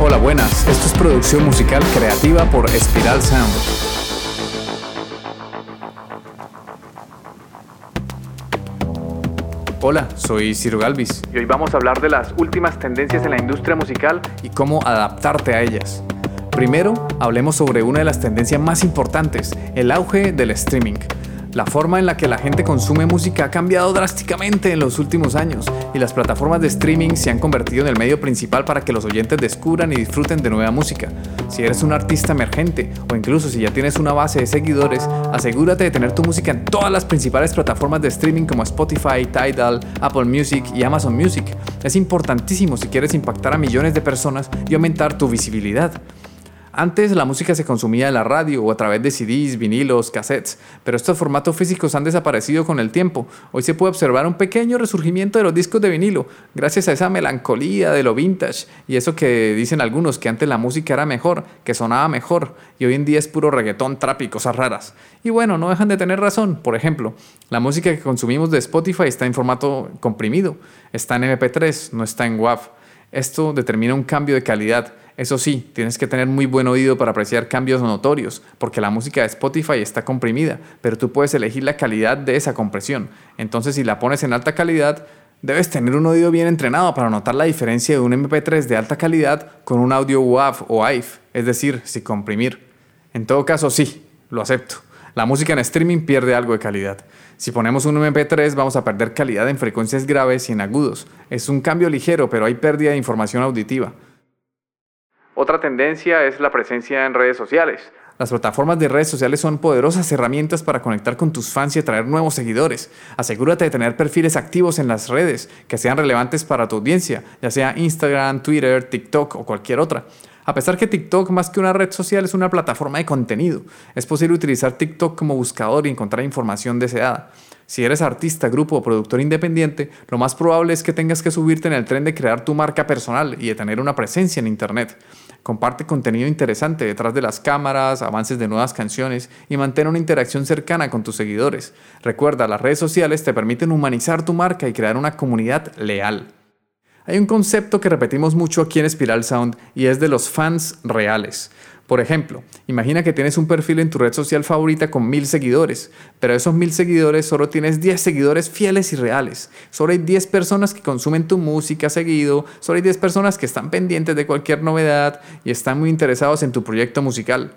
Hola, buenas. Esto es producción musical creativa por Espiral Sound. Hola, soy Ciro Galvis y hoy vamos a hablar de las últimas tendencias en la industria musical y cómo adaptarte a ellas. Primero, hablemos sobre una de las tendencias más importantes, el auge del streaming. La forma en la que la gente consume música ha cambiado drásticamente en los últimos años y las plataformas de streaming se han convertido en el medio principal para que los oyentes descubran y disfruten de nueva música. Si eres un artista emergente o incluso si ya tienes una base de seguidores, asegúrate de tener tu música en todas las principales plataformas de streaming como Spotify, Tidal, Apple Music y Amazon Music. Es importantísimo si quieres impactar a millones de personas y aumentar tu visibilidad. Antes la música se consumía en la radio o a través de CDs, vinilos, cassettes, pero estos formatos físicos han desaparecido con el tiempo. Hoy se puede observar un pequeño resurgimiento de los discos de vinilo, gracias a esa melancolía de lo vintage y eso que dicen algunos que antes la música era mejor, que sonaba mejor y hoy en día es puro reggaetón, trap y cosas raras. Y bueno, no dejan de tener razón. Por ejemplo, la música que consumimos de Spotify está en formato comprimido, está en MP3, no está en WAV. Esto determina un cambio de calidad eso sí, tienes que tener muy buen oído para apreciar cambios notorios, porque la música de Spotify está comprimida, pero tú puedes elegir la calidad de esa compresión. Entonces, si la pones en alta calidad, debes tener un oído bien entrenado para notar la diferencia de un MP3 de alta calidad con un audio WAV o AIF, es decir, sin comprimir. En todo caso, sí, lo acepto. La música en streaming pierde algo de calidad. Si ponemos un MP3 vamos a perder calidad en frecuencias graves y en agudos. Es un cambio ligero, pero hay pérdida de información auditiva. Otra tendencia es la presencia en redes sociales. Las plataformas de redes sociales son poderosas herramientas para conectar con tus fans y atraer nuevos seguidores. Asegúrate de tener perfiles activos en las redes que sean relevantes para tu audiencia, ya sea Instagram, Twitter, TikTok o cualquier otra. A pesar que TikTok más que una red social es una plataforma de contenido, es posible utilizar TikTok como buscador y encontrar información deseada. Si eres artista, grupo o productor independiente, lo más probable es que tengas que subirte en el tren de crear tu marca personal y de tener una presencia en Internet. Comparte contenido interesante detrás de las cámaras, avances de nuevas canciones y mantén una interacción cercana con tus seguidores. Recuerda, las redes sociales te permiten humanizar tu marca y crear una comunidad leal. Hay un concepto que repetimos mucho aquí en Spiral Sound y es de los fans reales. Por ejemplo, imagina que tienes un perfil en tu red social favorita con mil seguidores, pero esos mil seguidores solo tienes 10 seguidores fieles y reales. Solo hay 10 personas que consumen tu música seguido, solo hay 10 personas que están pendientes de cualquier novedad y están muy interesados en tu proyecto musical.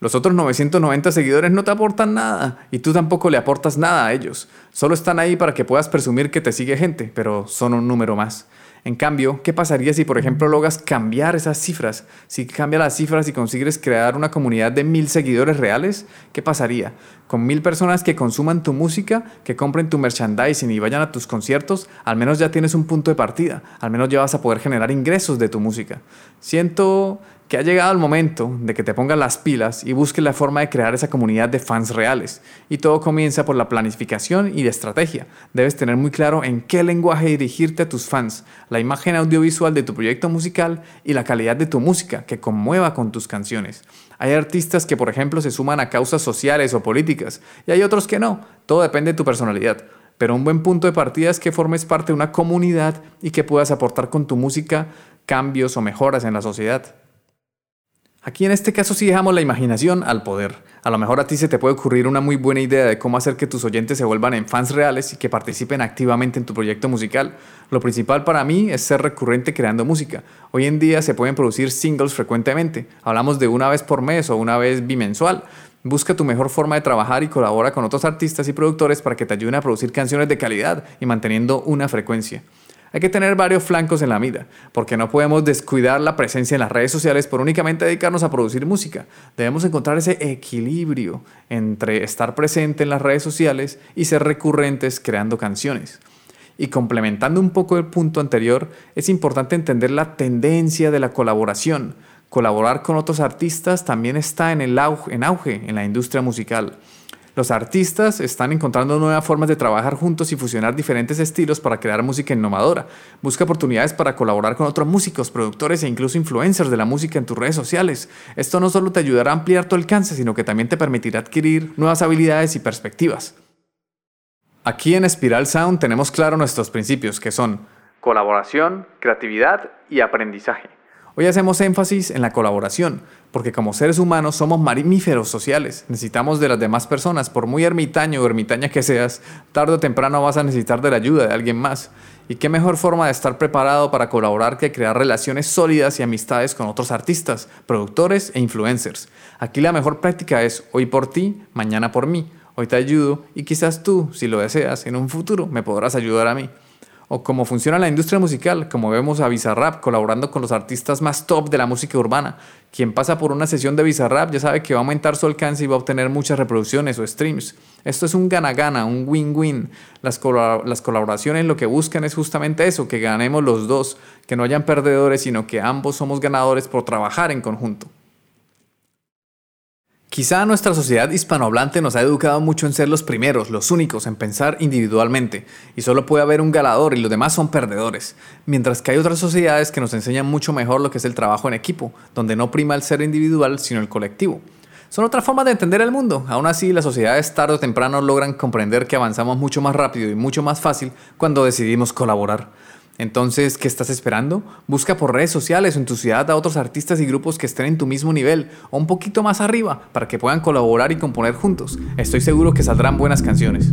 Los otros 990 seguidores no te aportan nada y tú tampoco le aportas nada a ellos. Solo están ahí para que puedas presumir que te sigue gente, pero son un número más. En cambio, ¿qué pasaría si, por ejemplo, logras cambiar esas cifras? Si cambias las cifras y consigues crear una comunidad de mil seguidores reales, ¿qué pasaría? Con mil personas que consuman tu música, que compren tu merchandising y vayan a tus conciertos, al menos ya tienes un punto de partida, al menos ya vas a poder generar ingresos de tu música. Siento que ha llegado el momento de que te pongas las pilas y busques la forma de crear esa comunidad de fans reales. Y todo comienza por la planificación y de estrategia. Debes tener muy claro en qué lenguaje dirigirte a tus fans, la imagen audiovisual de tu proyecto musical y la calidad de tu música que conmueva con tus canciones. Hay artistas que, por ejemplo, se suman a causas sociales o políticas y hay otros que no. Todo depende de tu personalidad. Pero un buen punto de partida es que formes parte de una comunidad y que puedas aportar con tu música cambios o mejoras en la sociedad. Aquí en este caso sí dejamos la imaginación al poder. A lo mejor a ti se te puede ocurrir una muy buena idea de cómo hacer que tus oyentes se vuelvan en fans reales y que participen activamente en tu proyecto musical. Lo principal para mí es ser recurrente creando música. Hoy en día se pueden producir singles frecuentemente. Hablamos de una vez por mes o una vez bimensual. Busca tu mejor forma de trabajar y colabora con otros artistas y productores para que te ayuden a producir canciones de calidad y manteniendo una frecuencia. Hay que tener varios flancos en la vida, porque no podemos descuidar la presencia en las redes sociales por únicamente dedicarnos a producir música. Debemos encontrar ese equilibrio entre estar presente en las redes sociales y ser recurrentes creando canciones. Y complementando un poco el punto anterior, es importante entender la tendencia de la colaboración. Colaborar con otros artistas también está en, el auge, en auge en la industria musical. Los artistas están encontrando nuevas formas de trabajar juntos y fusionar diferentes estilos para crear música innovadora. Busca oportunidades para colaborar con otros músicos, productores e incluso influencers de la música en tus redes sociales. Esto no solo te ayudará a ampliar tu alcance, sino que también te permitirá adquirir nuevas habilidades y perspectivas. Aquí en Spiral Sound tenemos claro nuestros principios, que son colaboración, creatividad y aprendizaje. Hoy hacemos énfasis en la colaboración, porque como seres humanos somos mamíferos sociales, necesitamos de las demás personas, por muy ermitaño o ermitaña que seas, tarde o temprano vas a necesitar de la ayuda de alguien más. Y qué mejor forma de estar preparado para colaborar que crear relaciones sólidas y amistades con otros artistas, productores e influencers. Aquí la mejor práctica es hoy por ti, mañana por mí. Hoy te ayudo y quizás tú, si lo deseas, en un futuro me podrás ayudar a mí o cómo funciona la industria musical, como vemos a Bizarrap colaborando con los artistas más top de la música urbana. Quien pasa por una sesión de Bizarrap ya sabe que va a aumentar su alcance y va a obtener muchas reproducciones o streams. Esto es un gana-gana, un win-win. Las, las colaboraciones lo que buscan es justamente eso, que ganemos los dos, que no hayan perdedores, sino que ambos somos ganadores por trabajar en conjunto. Quizá nuestra sociedad hispanohablante nos ha educado mucho en ser los primeros, los únicos, en pensar individualmente, y solo puede haber un ganador y los demás son perdedores, mientras que hay otras sociedades que nos enseñan mucho mejor lo que es el trabajo en equipo, donde no prima el ser individual sino el colectivo. Son otra forma de entender el mundo, aún así las sociedades tarde o temprano logran comprender que avanzamos mucho más rápido y mucho más fácil cuando decidimos colaborar. Entonces, ¿qué estás esperando? Busca por redes sociales o en tu ciudad a otros artistas y grupos que estén en tu mismo nivel o un poquito más arriba para que puedan colaborar y componer juntos. Estoy seguro que saldrán buenas canciones.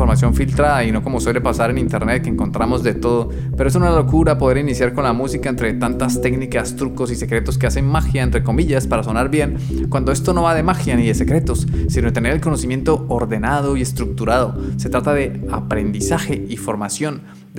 información filtrada y no como suele pasar en internet que encontramos de todo, pero es una locura poder iniciar con la música entre tantas técnicas, trucos y secretos que hacen magia, entre comillas, para sonar bien, cuando esto no va de magia ni de secretos, sino de tener el conocimiento ordenado y estructurado. Se trata de aprendizaje y formación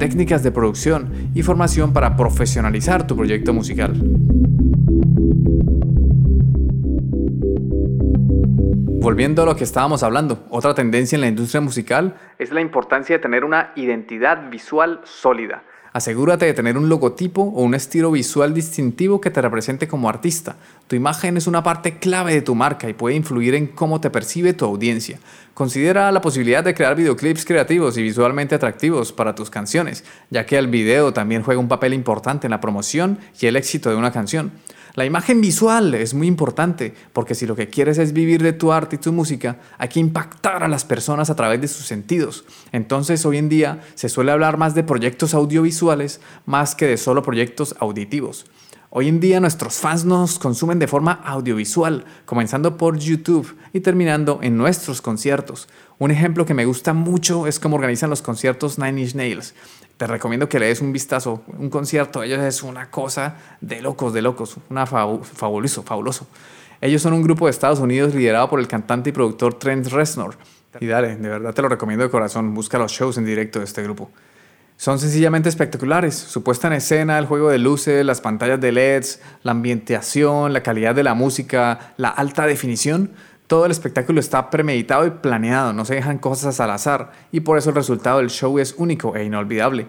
técnicas de producción y formación para profesionalizar tu proyecto musical. Volviendo a lo que estábamos hablando, otra tendencia en la industria musical es la importancia de tener una identidad visual sólida. Asegúrate de tener un logotipo o un estilo visual distintivo que te represente como artista. Tu imagen es una parte clave de tu marca y puede influir en cómo te percibe tu audiencia. Considera la posibilidad de crear videoclips creativos y visualmente atractivos para tus canciones, ya que el video también juega un papel importante en la promoción y el éxito de una canción. La imagen visual es muy importante porque si lo que quieres es vivir de tu arte y tu música, hay que impactar a las personas a través de sus sentidos. Entonces hoy en día se suele hablar más de proyectos audiovisuales más que de solo proyectos auditivos. Hoy en día nuestros fans nos consumen de forma audiovisual, comenzando por YouTube y terminando en nuestros conciertos. Un ejemplo que me gusta mucho es cómo organizan los conciertos Nine Inch Nails. Te recomiendo que le des un vistazo. Un concierto ellos es una cosa de locos, de locos. Una fabuloso, fabuloso. Ellos son un grupo de Estados Unidos liderado por el cantante y productor Trent Reznor. Y dale, de verdad te lo recomiendo de corazón. Busca los shows en directo de este grupo son sencillamente espectaculares. Su puesta en escena, el juego de luces, las pantallas de LEDs, la ambientación, la calidad de la música, la alta definición, todo el espectáculo está premeditado y planeado, no se dejan cosas al azar y por eso el resultado del show es único e inolvidable.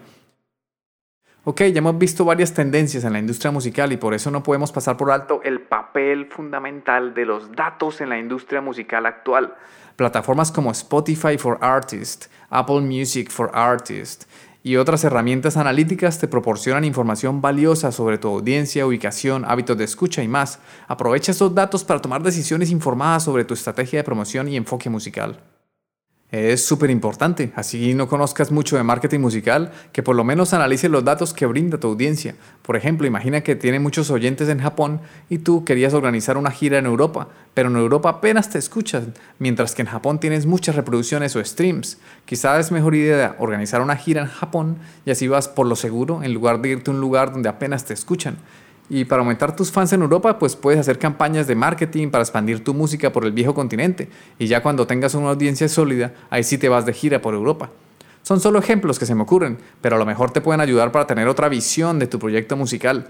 Ok, ya hemos visto varias tendencias en la industria musical y por eso no podemos pasar por alto el papel fundamental de los datos en la industria musical actual. Plataformas como Spotify for Artists, Apple Music for Artists y otras herramientas analíticas te proporcionan información valiosa sobre tu audiencia, ubicación, hábitos de escucha y más. Aprovecha esos datos para tomar decisiones informadas sobre tu estrategia de promoción y enfoque musical. Es súper importante, así no conozcas mucho de marketing musical, que por lo menos analices los datos que brinda tu audiencia. Por ejemplo, imagina que tiene muchos oyentes en Japón y tú querías organizar una gira en Europa, pero en Europa apenas te escuchan, mientras que en Japón tienes muchas reproducciones o streams. Quizás es mejor idea organizar una gira en Japón y así vas por lo seguro en lugar de irte a un lugar donde apenas te escuchan. Y para aumentar tus fans en Europa, pues puedes hacer campañas de marketing para expandir tu música por el viejo continente. Y ya cuando tengas una audiencia sólida, ahí sí te vas de gira por Europa. Son solo ejemplos que se me ocurren, pero a lo mejor te pueden ayudar para tener otra visión de tu proyecto musical.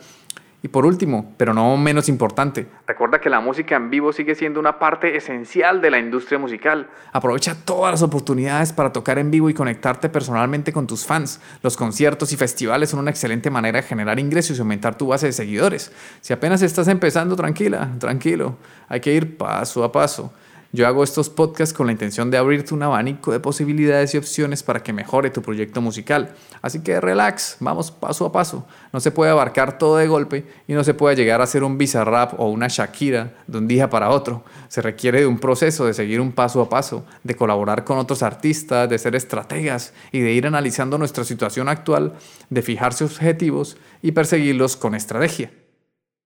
Y por último, pero no menos importante, recuerda que la música en vivo sigue siendo una parte esencial de la industria musical. Aprovecha todas las oportunidades para tocar en vivo y conectarte personalmente con tus fans. Los conciertos y festivales son una excelente manera de generar ingresos y aumentar tu base de seguidores. Si apenas estás empezando, tranquila, tranquilo, hay que ir paso a paso. Yo hago estos podcasts con la intención de abrirte un abanico de posibilidades y opciones para que mejore tu proyecto musical. Así que relax, vamos paso a paso. No se puede abarcar todo de golpe y no se puede llegar a hacer un bizarrap o una Shakira de un día para otro. Se requiere de un proceso, de seguir un paso a paso, de colaborar con otros artistas, de ser estrategas y de ir analizando nuestra situación actual, de fijarse objetivos y perseguirlos con estrategia.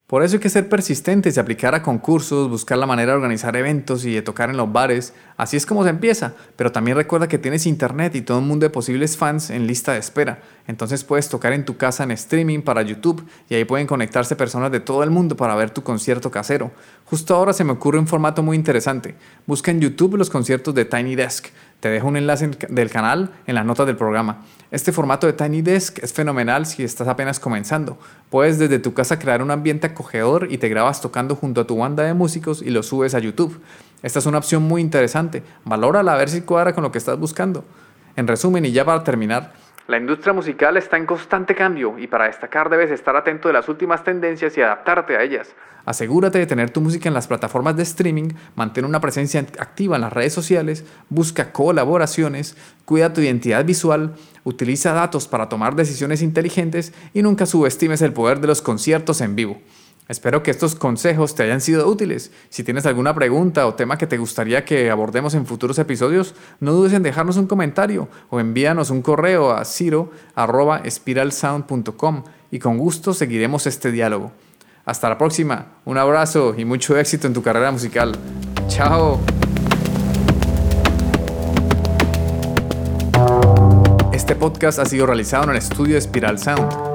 Por eso hay que ser persistentes y aplicar a concursos, buscar la manera de organizar eventos y de tocar en los bares. Así es como se empieza, pero también recuerda que tienes internet y todo un mundo de posibles fans en lista de espera. Entonces puedes tocar en tu casa en streaming para YouTube y ahí pueden conectarse personas de todo el mundo para ver tu concierto casero. Justo ahora se me ocurre un formato muy interesante. Busca en YouTube los conciertos de Tiny Desk. Te dejo un enlace del canal en las notas del programa. Este formato de Tiny Desk es fenomenal si estás apenas comenzando. Puedes desde tu casa crear un ambiente acogedor y te grabas tocando junto a tu banda de músicos y lo subes a YouTube. Esta es una opción muy interesante. Valórala a ver si cuadra con lo que estás buscando. En resumen y ya para terminar, la industria musical está en constante cambio y para destacar debes estar atento de las últimas tendencias y adaptarte a ellas. Asegúrate de tener tu música en las plataformas de streaming, mantén una presencia activa en las redes sociales, busca colaboraciones, cuida tu identidad visual, utiliza datos para tomar decisiones inteligentes y nunca subestimes el poder de los conciertos en vivo. Espero que estos consejos te hayan sido útiles. Si tienes alguna pregunta o tema que te gustaría que abordemos en futuros episodios, no dudes en dejarnos un comentario o envíanos un correo a ciro.spiralsound.com y con gusto seguiremos este diálogo. Hasta la próxima, un abrazo y mucho éxito en tu carrera musical. Chao. Este podcast ha sido realizado en el estudio de Spiral Sound